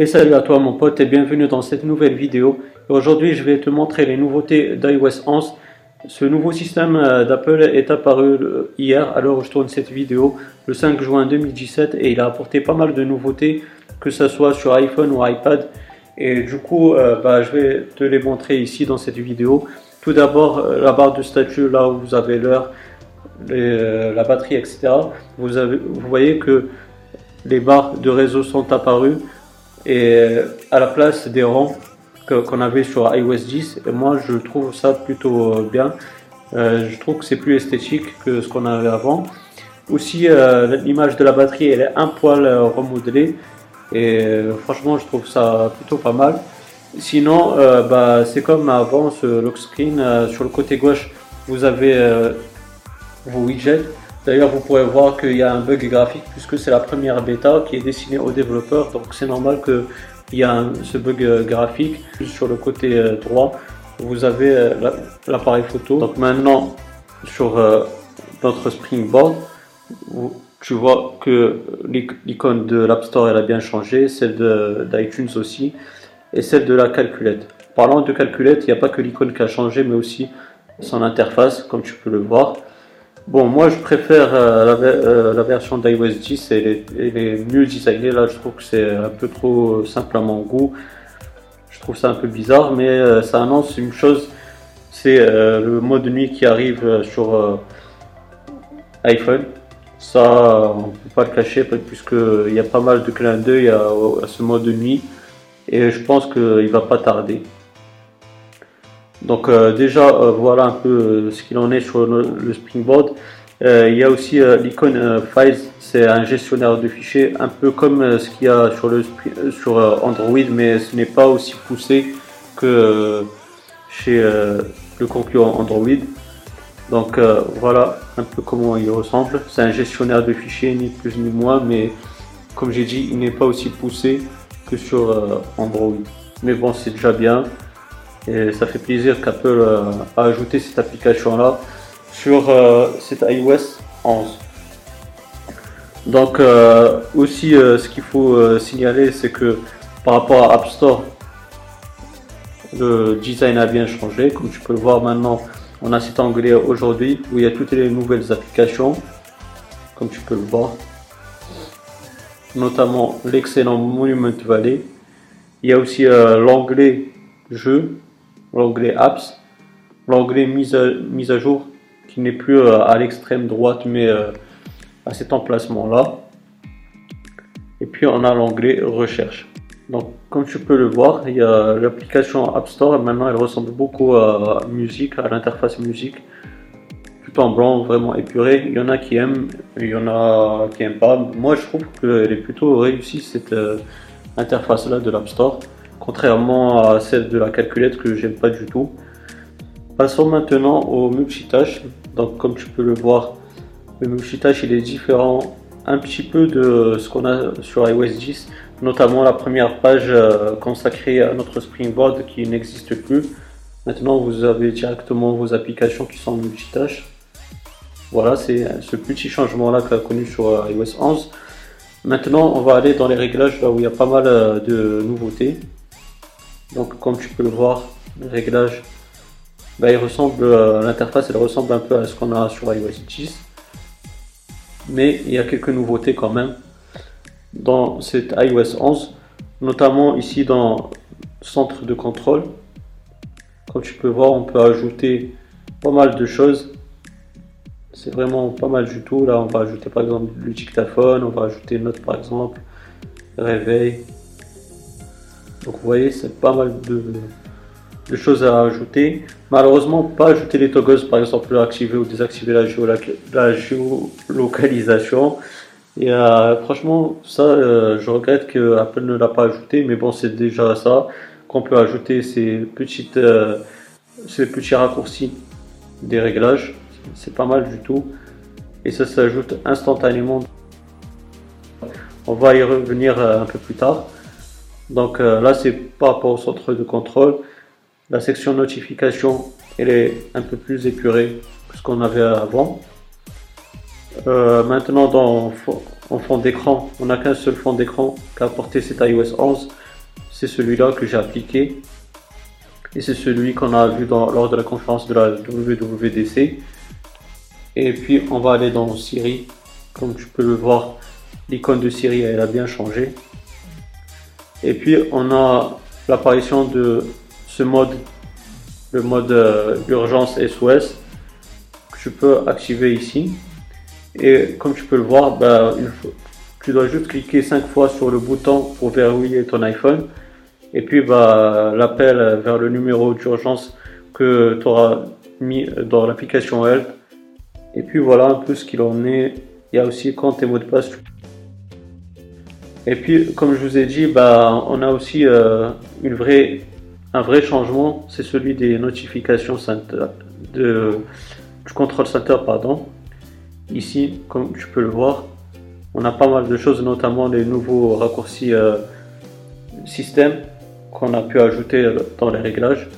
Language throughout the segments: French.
Et salut à toi mon pote et bienvenue dans cette nouvelle vidéo. Aujourd'hui je vais te montrer les nouveautés d'iOS 11. Ce nouveau système euh, d'Apple est apparu euh, hier alors je tourne cette vidéo le 5 juin 2017 et il a apporté pas mal de nouveautés que ce soit sur iPhone ou iPad. Et du coup euh, bah, je vais te les montrer ici dans cette vidéo. Tout d'abord la barre de statut là où vous avez l'heure, la batterie etc. Vous voyez que les barres de réseau sont apparues et à la place des rangs qu'on avait sur iOS 10 et moi je trouve ça plutôt euh, bien. Euh, je trouve que c'est plus esthétique que ce qu'on avait avant. Aussi euh, l'image de la batterie elle est un poil remodelée. Et franchement je trouve ça plutôt pas mal. Sinon bah, c'est comme avant ce lock screen sur le côté gauche vous avez vos widgets D'ailleurs, vous pourrez voir qu'il y a un bug graphique puisque c'est la première bêta qui est destinée aux développeurs. Donc, c'est normal qu'il y ait ce bug euh, graphique. Sur le côté euh, droit, vous avez euh, l'appareil photo. Donc, maintenant, sur notre Springboard, tu vois que l'icône de l'App Store elle a bien changé, celle d'iTunes aussi, et celle de la calculette. Parlant de calculette, il n'y a pas que l'icône qui a changé, mais aussi son interface, comme tu peux le voir. Bon, moi je préfère euh, euh, la, version d'iOS 10, elle est, mieux designée. Là, je trouve que c'est un peu trop simple à mon goût. Je trouve ça un peu bizarre, mais euh, ça annonce une chose c'est le mode nuit qui arrive sur iPhone. Ça, on ne peut pas le cacher, puisqu'il y a pas mal de clins d'œil à, à, ce mode nuit, et je pense qu'il va pas tarder. Donc euh, déjà, euh, voilà un peu euh, ce qu'il en est sur le, Springboard. il y a aussi l'icône Files, c'est un gestionnaire de fichiers, un peu comme ce qu'il y a sur, Android, mais ce n'est pas aussi poussé que chez le concurrent Android. Donc voilà un peu comment il ressemble. C'est un gestionnaire de fichiers, ni plus ni moins, mais comme j'ai dit, il n'est pas aussi poussé que sur Android. Mais bon, c'est déjà bien. Et ça fait plaisir qu'Apple euh, a ajouté cette application-là sur euh, cette iOS 11. Donc euh, aussi ce qu'il faut signaler c'est que par rapport à App Store le design a bien changé. Comme tu peux le voir maintenant on a cet onglet aujourd'hui où il y a toutes les nouvelles applications comme tu peux le voir. Notamment l'excellent Monument Valley. Il y a aussi l'onglet jeu l'onglet Apps, l'onglet mise à, mise à jour qui n'est plus euh, à l'extrême droite mais euh, à cet emplacement là. Et puis on a l'onglet Recherche. Donc comme tu peux le voir, il y a l'application App Store et maintenant elle ressemble beaucoup à musique, à l'interface musique. Tout en blanc, vraiment épuré. Il y en a qui aiment, il y en a qui aiment pas. Moi je trouve qu'elle est plutôt réussie cette euh, interface là de l'App Store contrairement à celle de la calculette que j'aime pas du tout. Passons maintenant au multitâche. Donc comme tu peux le voir, le multitâche il est différent un petit peu de ce qu'on a sur iOS 10, notamment la première page euh, consacrée à notre Springboard qui n'existe plus. Maintenant vous avez directement vos applications qui sont multitâche. Voilà, c'est ce petit changement là qu'a connu sur euh, iOS 11. Maintenant, on va aller dans les réglages là où il y a pas mal euh, de nouveautés. Donc comme tu peux le voir, le réglage, bah, euh, l'interface elle ressemble un peu à ce qu'on a sur iOS 10. Mais il y a quelques nouveautés quand même dans cette iOS 11, notamment ici dans centre de contrôle. Comme tu peux voir, on peut ajouter pas mal de choses. C'est vraiment pas mal du tout. Là, on va ajouter par exemple le dictaphone, on va ajouter note par exemple, réveil, donc vous voyez, c'est pas mal de, choses à ajouter. Malheureusement, pas ajouter les toggles, par exemple, activer ou désactiver la, géolocalisation. Et euh, franchement, ça, euh, je regrette que Apple ne l'a pas ajouté, mais bon, c'est déjà ça qu'on peut ajouter ces petites, euh, ces petits raccourcis des réglages. C'est pas mal du tout, et ça s'ajoute instantanément. On va y revenir un peu plus tard. Donc euh, là, c'est par rapport au centre de contrôle. La section notification, elle est un peu plus épurée que ce qu'on avait avant. Euh, maintenant, en fond d'écran, on n'a qu'un seul fond d'écran qu'a apporté cet iOS 11. c'est celui-là que j'ai appliqué. Et c'est celui qu'on a vu lors de la conférence de la WWDC. Et puis on va aller dans Siri. Comme tu peux le voir, l'icône de Siri elle a bien changé. Et puis on a l'apparition de ce mode, le mode euh, urgence SOS que tu peux activer ici. Et comme tu peux le voir, bah, tu dois juste cliquer 5 fois sur le bouton pour verrouiller ton iPhone. Et puis bah, l'appel vers le numéro d'urgence que tu auras mis dans l'application Health. Et puis voilà un peu ce qu'il en est. Il y a aussi compte et mot de passe. Et puis, comme je vous ai dit, bah, on a aussi euh, un vrai changement, c'est celui des notifications de, du contrôle center. Pardon. Ici, comme tu peux le voir, on a pas mal de choses, notamment les nouveaux raccourcis euh, système qu'on a pu ajouter dans les réglages.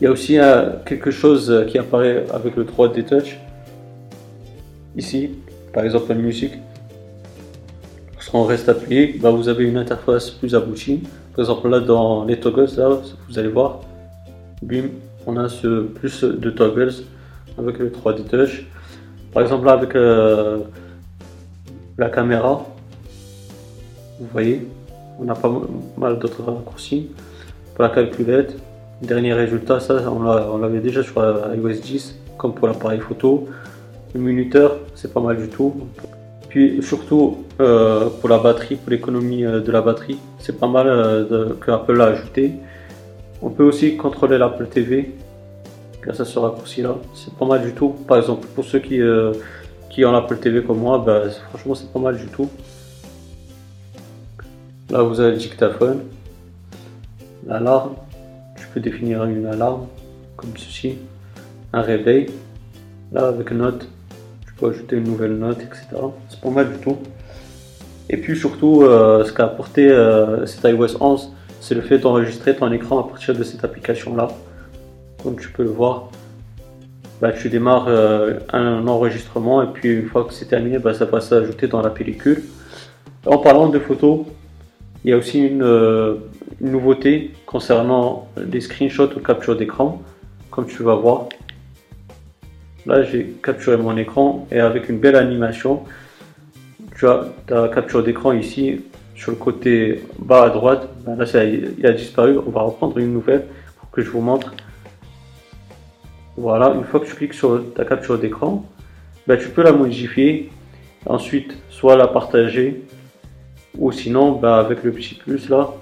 Il y a aussi euh, quelque chose qui apparaît avec le 3D Touch. Ici, par exemple, la musique on reste appuyé, bah, vous avez une interface plus aboutie. Par exemple, là dans les toggles, là, vous allez voir, bim, on a ce plus de toggles avec le 3D Touch. Par exemple, là avec euh, la caméra, vous voyez, on a pas mal d'autres raccourcis. Pour la calculette, dernier résultat, ça on l'avait déjà sur iOS 10, comme pour l'appareil photo. Le minuteur, c'est pas mal du tout. Puis surtout euh, pour la batterie, pour l'économie euh, de la batterie, c'est pas mal euh, que Apple a ajouté. On peut aussi contrôler l'Apple TV grâce à ce raccourci là. C'est pas mal du tout. Par exemple, pour ceux qui, qui ont l'Apple TV comme moi, bah, franchement c'est pas mal du tout. Là vous avez le dictaphone, l'alarme. Je peux définir une alarme comme ceci, un réveil. Là avec note, ajouter une nouvelle note, etc. C'est pas mal du tout. Et puis surtout, euh, ce qu'a apporté euh, cet iOS 11, c'est le fait d'enregistrer ton écran à partir de cette application-là. Comme tu peux le voir, bah, tu démarres euh, un enregistrement et puis une fois que c'est terminé, bah, ça va s'ajouter dans la pellicule. En parlant de photos, il y a aussi une, une nouveauté concernant les screenshots ou capture d'écran, comme tu vas voir. Là, j'ai capturé mon écran et avec une belle animation, tu as ta capture d'écran ici sur le côté bas à droite. Ben là, ça, il a disparu. On va reprendre une nouvelle pour que je vous montre. Voilà, une fois que tu cliques sur ta capture d'écran, ben, tu peux la modifier. Ensuite, soit la partager ou sinon, ben, avec le petit plus là,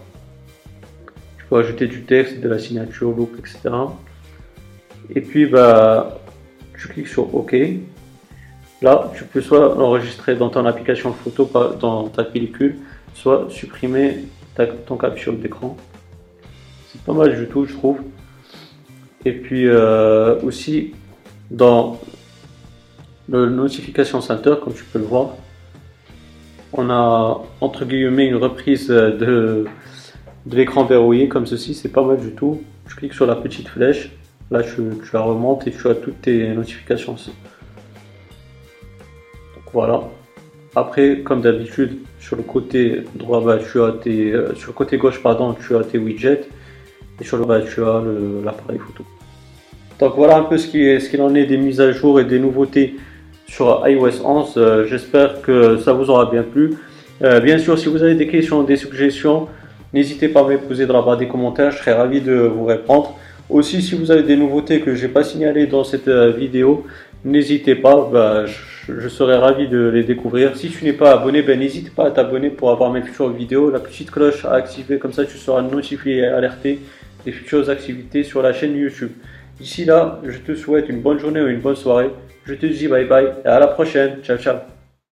tu peux ajouter du texte, de la signature, etc. Et puis, bah, tu cliques sur OK. Là, tu peux soit enregistrer dans ton application photo, dans ta pellicule, soit supprimer ton capture d'écran. C'est pas mal du tout, je trouve. Et puis euh, aussi, dans le Notification Center, comme tu peux le voir, on a entre guillemets une reprise de, l'écran verrouillé comme ceci, c'est pas mal du tout. Je clique sur la petite flèche Là, tu, la remontes et tu as toutes tes notifications voilà. Après, comme d'habitude, sur le côté droit, bah, tu as tes, euh, sur le côté gauche, pardon, tu as tes widgets et sur le bas, tu as l'appareil photo. Donc voilà un peu ce qu'il en est des mises à jour et des nouveautés sur iOS 11. Euh, j'espère que ça vous aura bien plu. Euh, bien sûr, si vous avez des questions, des suggestions, n'hésitez pas à me poser dans la barre des commentaires. Je serai ravi de vous répondre. Aussi, si vous avez des nouveautés que je n'ai pas signalées dans cette vidéo, n'hésitez pas, bah, je, serai ravi de les découvrir. Si tu n'es pas abonné, ben, n'hésite pas à t'abonner pour avoir mes futures vidéos. La petite cloche à activer, comme ça tu seras notifié et alerté des futures activités sur la chaîne YouTube. D'ici là, je te souhaite une bonne journée ou une bonne soirée. Je te dis bye bye et à la prochaine. Ciao ciao.